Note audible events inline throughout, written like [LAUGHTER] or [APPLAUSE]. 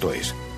www.radiomaría.es.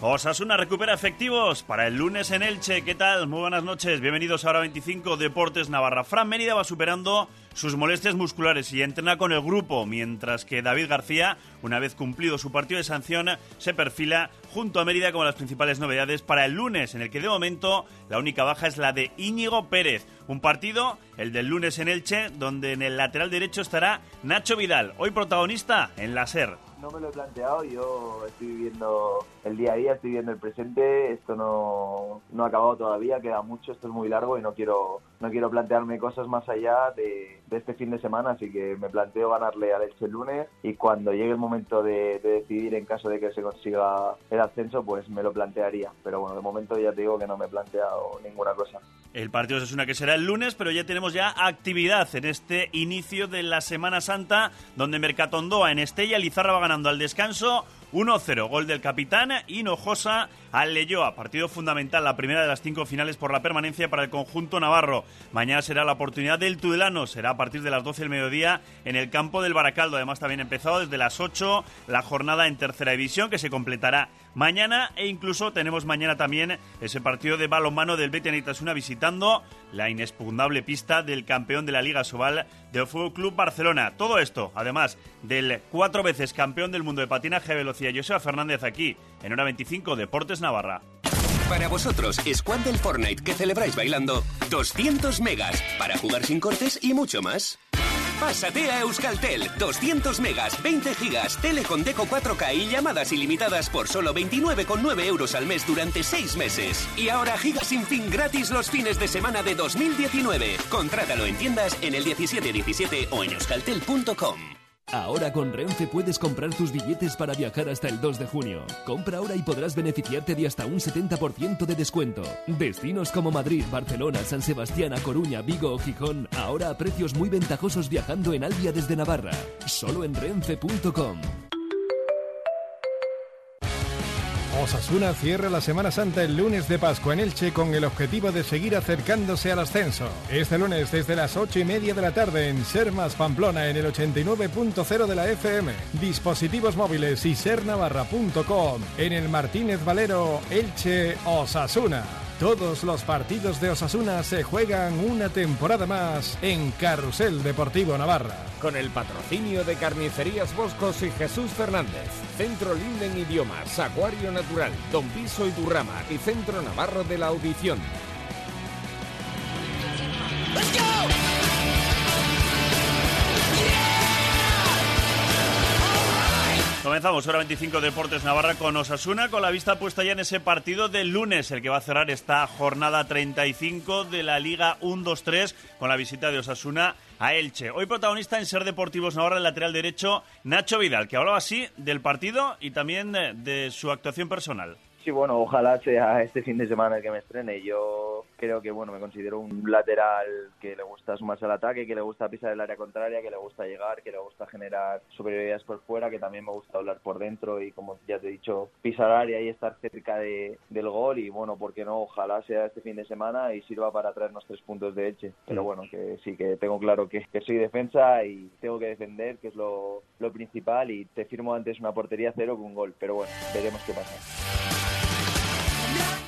Osasuna recupera efectivos para el lunes en Elche. ¿Qué tal? Muy buenas noches. Bienvenidos a Hora 25 Deportes Navarra. Fran Mérida va superando sus molestias musculares y entrena con el grupo, mientras que David García, una vez cumplido su partido de sanción, se perfila junto a Mérida como las principales novedades para el lunes, en el que de momento la única baja es la de Íñigo Pérez. Un partido, el del lunes en Elche, donde en el lateral derecho estará Nacho Vidal, hoy protagonista en la SER no me lo he planteado, yo estoy viviendo el día a día, estoy viviendo el presente, esto no, no ha acabado todavía, queda mucho, esto es muy largo y no quiero, no quiero plantearme cosas más allá de, este fin de semana, así que me planteo ganarle al Elche el lunes y cuando llegue el momento de, decidir en caso de que se consiga el ascenso, pues me lo plantearía, pero bueno, de momento ya te digo que no me he planteado ninguna cosa. El partido es una que será el lunes, pero ya tenemos ya actividad en este inicio de la Semana Santa, donde Mercatondoa en Estella, Lizarra va ganando al descanso 1-0, gol del capitán Hinojosa al Leyoa. Partido fundamental, la primera de las cinco finales por la permanencia para el conjunto navarro. Mañana será la oportunidad del Tudelano, será a partir de las 12 del mediodía en el campo del Baracaldo. Además, también empezado desde las 8 la jornada en tercera división que se completará mañana e incluso tenemos mañana también ese partido de balonmano del Betis Anitasuna visitando la inexpugnable pista del campeón de la Liga Sobal del Fútbol Club Barcelona. Todo esto, además del cuatro veces campeón del mundo de patinaje de velocidad Joseba Fernández aquí en hora 25 Deportes Navarra. Para vosotros, Squad del Fortnite que celebráis bailando 200 megas para jugar sin cortes y mucho más. Pásate a Euskaltel. 200 megas, 20 gigas, tele con Deco 4K y llamadas ilimitadas por solo 29,9 euros al mes durante 6 meses. Y ahora gigas sin fin gratis los fines de semana de 2019. Contrátalo en tiendas en el 1717 o en euskaltel.com. Ahora con Renfe puedes comprar tus billetes para viajar hasta el 2 de junio. Compra ahora y podrás beneficiarte de hasta un 70% de descuento. Destinos como Madrid, Barcelona, San Sebastián, A Coruña, Vigo o Gijón, ahora a precios muy ventajosos viajando en Albia desde Navarra. Solo en renfe.com. Osasuna cierra la Semana Santa el lunes de Pascua en Elche con el objetivo de seguir acercándose al ascenso. Este lunes desde las 8 y media de la tarde en Sermas Pamplona en el 89.0 de la FM, dispositivos móviles y sernavarra.com en el Martínez Valero Elche Osasuna. Todos los partidos de Osasuna se juegan una temporada más en Carrusel Deportivo Navarra. Con el patrocinio de Carnicerías Boscos y Jesús Fernández, Centro Linden Idiomas, Acuario Natural, Don Piso y Durrama y Centro Navarro de la Audición. Comenzamos hora 25 Deportes Navarra con Osasuna, con la vista puesta ya en ese partido del lunes, el que va a cerrar esta jornada 35 de la Liga 1-2-3 con la visita de Osasuna a Elche. Hoy protagonista en Ser Deportivos Navarra, el lateral derecho Nacho Vidal, que hablaba así del partido y también de su actuación personal. Sí, bueno, ojalá sea este fin de semana el que me estrene. Yo creo que, bueno, me considero un lateral que le gusta sumarse al ataque, que le gusta pisar el área contraria, que le gusta llegar, que le gusta generar superioridades por fuera, que también me gusta hablar por dentro y, como ya te he dicho, pisar área y estar cerca de, del gol. Y, bueno, ¿por qué no? Ojalá sea este fin de semana y sirva para traernos tres puntos de Elche. Pero, bueno, que sí, que tengo claro que, que soy defensa y tengo que defender, que es lo, lo principal. Y te firmo antes una portería cero que un gol. Pero, bueno, veremos qué pasa.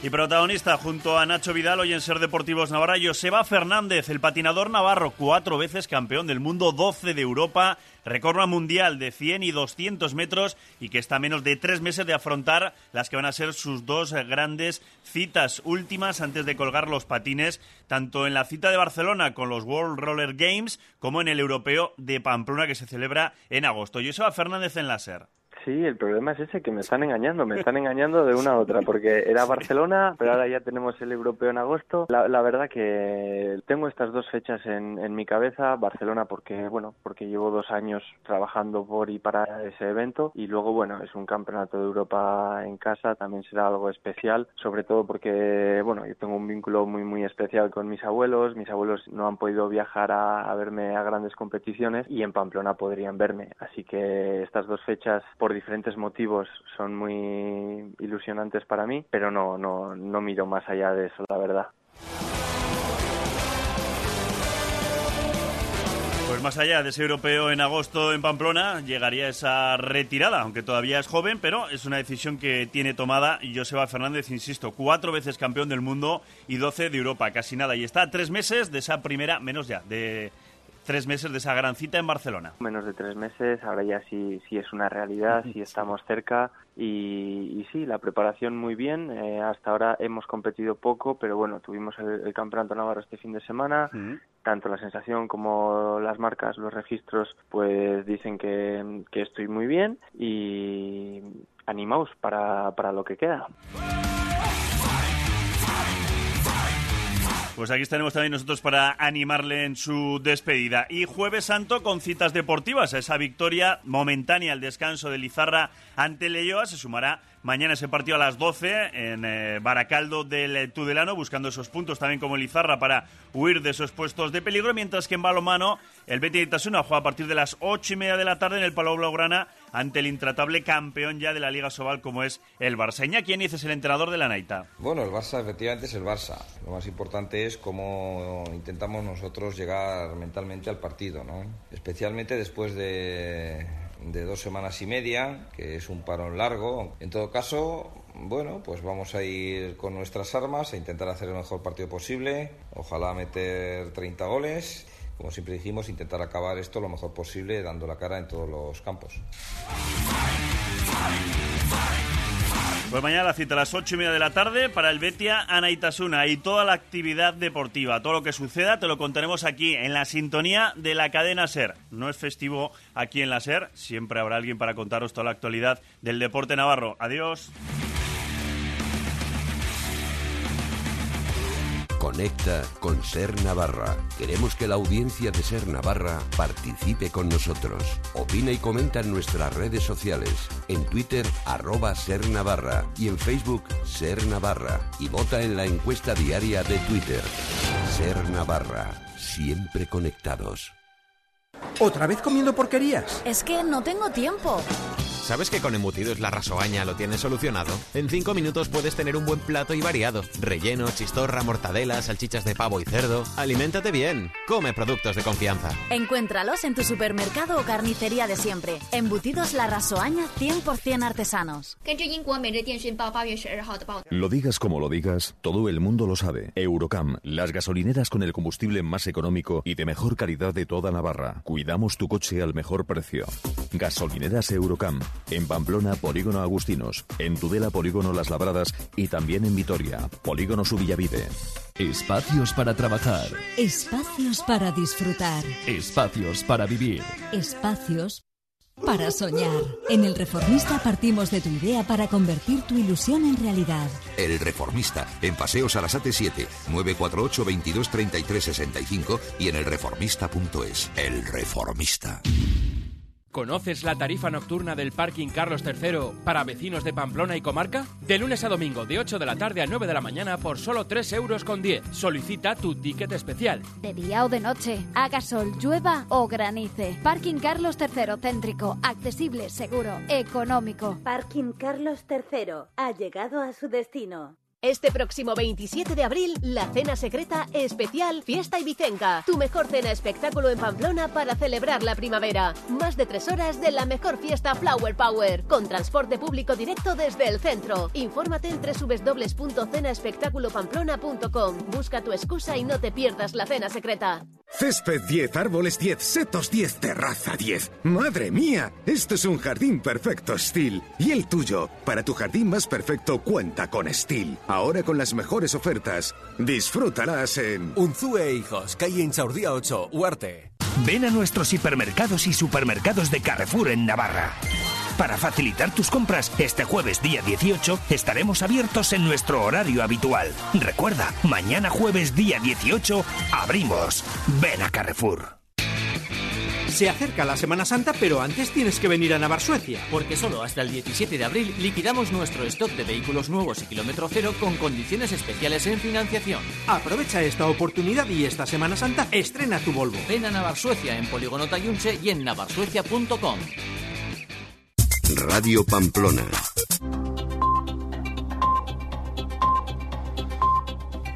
Y protagonista junto a Nacho Vidal hoy en Ser Deportivos Navarra, Joseba Fernández, el patinador navarro, cuatro veces campeón del mundo, 12 de Europa, recorra mundial de 100 y 200 metros y que está a menos de tres meses de afrontar las que van a ser sus dos grandes citas últimas antes de colgar los patines, tanto en la cita de Barcelona con los World Roller Games como en el europeo de Pamplona que se celebra en agosto. Joseba Fernández en la SER. Sí, el problema es ese, que me están engañando, me están [LAUGHS] engañando de una a otra, porque era Barcelona, pero ahora ya tenemos el europeo en agosto. La, verdad que tengo estas dos fechas en, en, mi cabeza, Barcelona porque, bueno, porque llevo dos años trabajando por y para ese evento, y luego, bueno, es un campeonato de Europa en casa, también será algo especial, sobre todo porque, bueno, yo tengo un vínculo muy, muy especial con mis abuelos, mis abuelos no han podido viajar a, a verme a grandes competiciones, y en Pamplona podrían verme, así que estas dos fechas, por por diferentes motivos son muy ilusionantes para mí, pero no, no, no miro más allá de eso, la verdad. Pues más allá de ese europeo en agosto en Pamplona, llegaría esa retirada, aunque todavía es joven, pero es una decisión que tiene tomada Joseba Fernández, insisto, cuatro veces campeón del mundo y doce de Europa, casi nada. Y está tres meses de esa primera, menos ya, de tres meses de esa gran cita en Barcelona. Menos de tres meses, ahora ya sí, sí es una realidad, sí [LAUGHS] estamos cerca y, sí, la preparación muy bien. Eh, hasta ahora hemos competido poco, pero bueno, tuvimos el, Campeonato Navarro este fin de semana. Tanto la sensación como las marcas, los registros, pues dicen que, que estoy muy bien y animaos para, para lo que queda. Pues aquí estaremos también nosotros para animarle en su despedida. Y Jueves Santo con citas deportivas. Esa victoria momentánea al descanso de Lizarra ante Leyoa se sumará Mañana ese partido a las 12 en eh, Baracaldo del Tudelano, buscando esos puntos también como Lizarra para huir de esos puestos de peligro, mientras que en balomano el Betis de Itasuna juega a partir de las 8 y media de la tarde en el Palau Blaugrana ante el intratable campeón ya de la Liga Sobal como es el Barça. ¿quién es el entrenador de la Naita? Bueno, el Barça efectivamente es el Barça. Lo más importante es cómo intentamos nosotros llegar mentalmente al partido, ¿no? Especialmente después de de dos semanas y media, que es un parón largo. En todo caso, bueno, pues vamos a ir con nuestras armas a intentar hacer el mejor partido posible. Ojalá meter 30 goles. Como siempre dijimos, intentar acabar esto lo mejor posible, dando la cara en todos los campos. Pues mañana la cita a las ocho y media de la tarde para el Betia Anaitasuna y toda la actividad deportiva. Todo lo que suceda te lo contaremos aquí en la sintonía de la cadena SER. No es festivo aquí en la SER, siempre habrá alguien para contaros toda la actualidad del deporte navarro. Adiós. Conecta con Ser Navarra. Queremos que la audiencia de Ser Navarra participe con nosotros. Opina y comenta en nuestras redes sociales. En Twitter, arroba Ser Navarra. Y en Facebook, Ser Navarra. Y vota en la encuesta diaria de Twitter. Ser Navarra. Siempre conectados. ¿Otra vez comiendo porquerías? Es que no tengo tiempo. ¿Sabes que con embutidos la rasoaña lo tienes solucionado? En 5 minutos puedes tener un buen plato y variado. Relleno, chistorra, mortadela, salchichas de pavo y cerdo. Aliméntate bien. Come productos de confianza. Encuéntralos en tu supermercado o carnicería de siempre. Embutidos la rasoaña 100% artesanos. Lo digas como lo digas, todo el mundo lo sabe. Eurocam, las gasolineras con el combustible más económico y de mejor calidad de toda Navarra. Cuidamos tu coche al mejor precio. Gasolineras Eurocam en Pamplona, Polígono Agustinos. En Tudela, Polígono Las Labradas. Y también en Vitoria, Polígono Subillavide. Espacios para trabajar. Espacios para disfrutar. Espacios para vivir. Espacios para soñar. En El Reformista partimos de tu idea para convertir tu ilusión en realidad. El Reformista, en Paseos Arasate 7, 948 22 33 65 y en elreformista.es. El Reformista. ¿Conoces la tarifa nocturna del parking Carlos III para vecinos de Pamplona y comarca? De lunes a domingo, de 8 de la tarde a 9 de la mañana por solo 3 euros con 10. Solicita tu ticket especial. De día o de noche, haga sol, llueva o granice. Parking Carlos III céntrico, accesible, seguro, económico. Parking Carlos III ha llegado a su destino. Este próximo 27 de abril, la cena secreta especial Fiesta Ibicenca. Tu mejor cena espectáculo en Pamplona para celebrar la primavera. Más de tres horas de la mejor fiesta Flower Power, con transporte público directo desde el centro. Infórmate en www.cenaespectaculopamplona.com. Busca tu excusa y no te pierdas la cena secreta. Césped 10, árboles 10, setos 10, terraza 10. ¡Madre mía! Esto es un jardín perfecto, Steel. ¿Y el tuyo? Para tu jardín más perfecto, cuenta con Steel. Ahora con las mejores ofertas. Disfrútalas en Unzue Hijos, calle Inchaurdía 8, Huarte. Ven a nuestros hipermercados y supermercados de Carrefour en Navarra. Para facilitar tus compras, este jueves día 18 estaremos abiertos en nuestro horario habitual. Recuerda, mañana jueves día 18 abrimos. Ven a Carrefour. Se acerca la Semana Santa, pero antes tienes que venir a Navar Suecia. Porque solo hasta el 17 de abril liquidamos nuestro stock de vehículos nuevos y kilómetro cero con condiciones especiales en financiación. Aprovecha esta oportunidad y esta Semana Santa estrena tu Volvo. Ven a Navar Suecia en Polígono Tayunche y en navarsuecia.com. Radio Pamplona.